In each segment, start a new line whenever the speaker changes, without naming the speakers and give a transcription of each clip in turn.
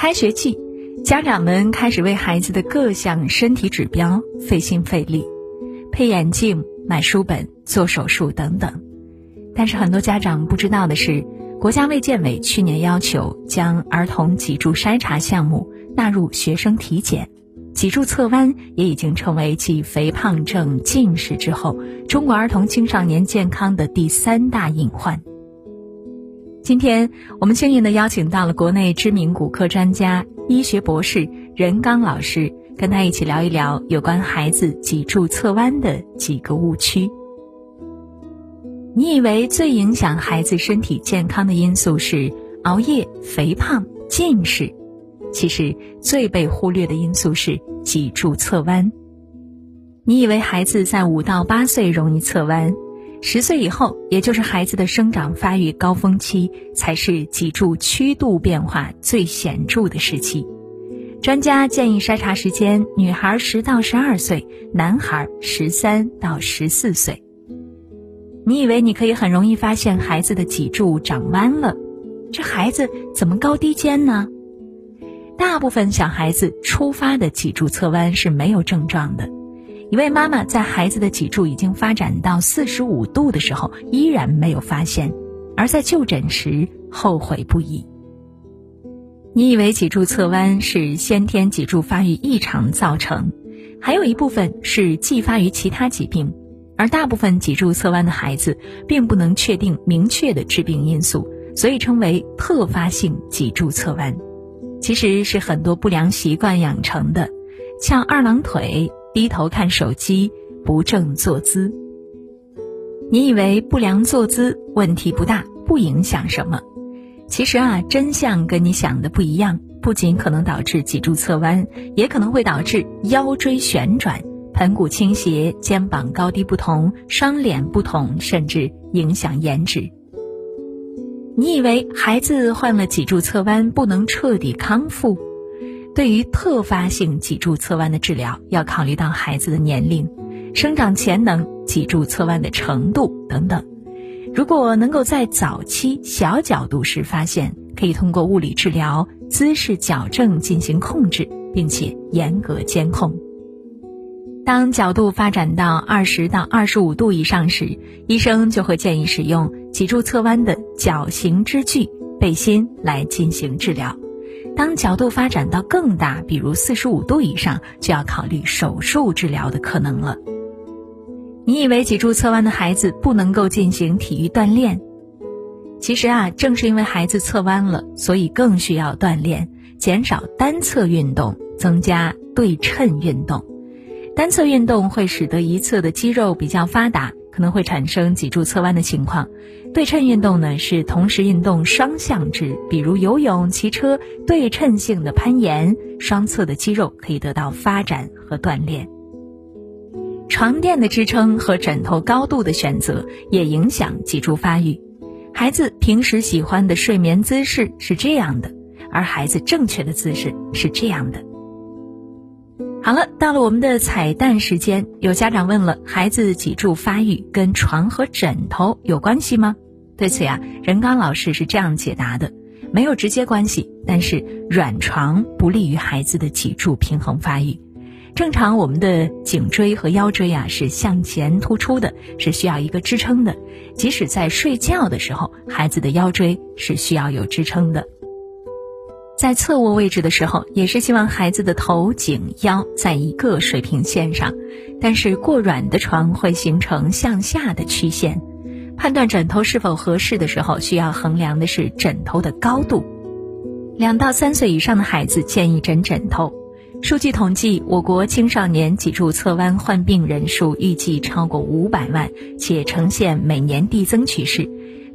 开学季，家长们开始为孩子的各项身体指标费心费力，配眼镜、买书本、做手术等等。但是很多家长不知道的是，国家卫健委去年要求将儿童脊柱筛查项目纳入学生体检，脊柱侧弯也已经成为继肥胖症、近视之后，中国儿童青少年健康的第三大隐患。今天我们幸运的邀请到了国内知名骨科专家、医学博士任刚老师，跟他一起聊一聊有关孩子脊柱侧弯的几个误区。你以为最影响孩子身体健康的因素是熬夜、肥胖、近视，其实最被忽略的因素是脊柱侧弯。你以为孩子在五到八岁容易侧弯？十岁以后，也就是孩子的生长发育高峰期，才是脊柱曲度变化最显著的时期。专家建议筛查时间：女孩十到十二岁，男孩十三到十四岁。你以为你可以很容易发现孩子的脊柱长弯了？这孩子怎么高低肩呢？大部分小孩子初发的脊柱侧弯是没有症状的。一位妈妈在孩子的脊柱已经发展到四十五度的时候，依然没有发现，而在就诊时后悔不已。你以为脊柱侧弯是先天脊柱发育异常造成，还有一部分是继发于其他疾病，而大部分脊柱侧弯的孩子并不能确定明确的致病因素，所以称为特发性脊柱侧弯。其实是很多不良习惯养成的，翘二郎腿。低头看手机，不正坐姿。你以为不良坐姿问题不大，不影响什么？其实啊，真相跟你想的不一样。不仅可能导致脊柱侧弯，也可能会导致腰椎旋转、盆骨倾斜、肩膀高低不同、双脸不同，甚至影响颜值。你以为孩子患了脊柱侧弯不能彻底康复？对于特发性脊柱侧弯的治疗，要考虑到孩子的年龄、生长潜能、脊柱侧弯的程度等等。如果能够在早期小角度时发现，可以通过物理治疗、姿势矫正进行控制，并且严格监控。当角度发展到二十到二十五度以上时，医生就会建议使用脊柱侧弯的矫形支具背心来进行治疗。当角度发展到更大，比如四十五度以上，就要考虑手术治疗的可能了。你以为脊柱侧弯的孩子不能够进行体育锻炼？其实啊，正是因为孩子侧弯了，所以更需要锻炼，减少单侧运动，增加对称运动。单侧运动会使得一侧的肌肉比较发达。可能会产生脊柱侧弯的情况。对称运动呢是同时运动双向制，比如游泳、骑车，对称性的攀岩，双侧的肌肉可以得到发展和锻炼。床垫的支撑和枕头高度的选择也影响脊柱发育。孩子平时喜欢的睡眠姿势是这样的，而孩子正确的姿势是这样的。好了，到了我们的彩蛋时间，有家长问了：孩子脊柱发育跟床和枕头有关系吗？对此呀，任刚老师是这样解答的：没有直接关系，但是软床不利于孩子的脊柱平衡发育。正常我们的颈椎和腰椎啊是向前突出的，是需要一个支撑的。即使在睡觉的时候，孩子的腰椎是需要有支撑的。在侧卧位置的时候，也是希望孩子的头颈腰在一个水平线上，但是过软的床会形成向下的曲线。判断枕头是否合适的时候，需要衡量的是枕头的高度。两到三岁以上的孩子建议枕枕头。数据统计，我国青少年脊柱侧弯患病人数预计超过五百万，且呈现每年递增趋势。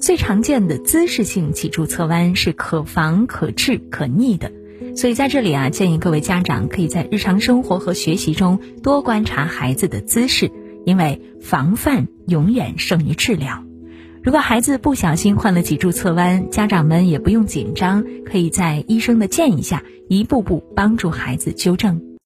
最常见的姿势性脊柱侧弯是可防、可治、可逆的，所以在这里啊，建议各位家长可以在日常生活和学习中多观察孩子的姿势，因为防范永远胜于治疗。如果孩子不小心患了脊柱侧弯，家长们也不用紧张，可以在医生的建议下一步步帮助孩子纠正。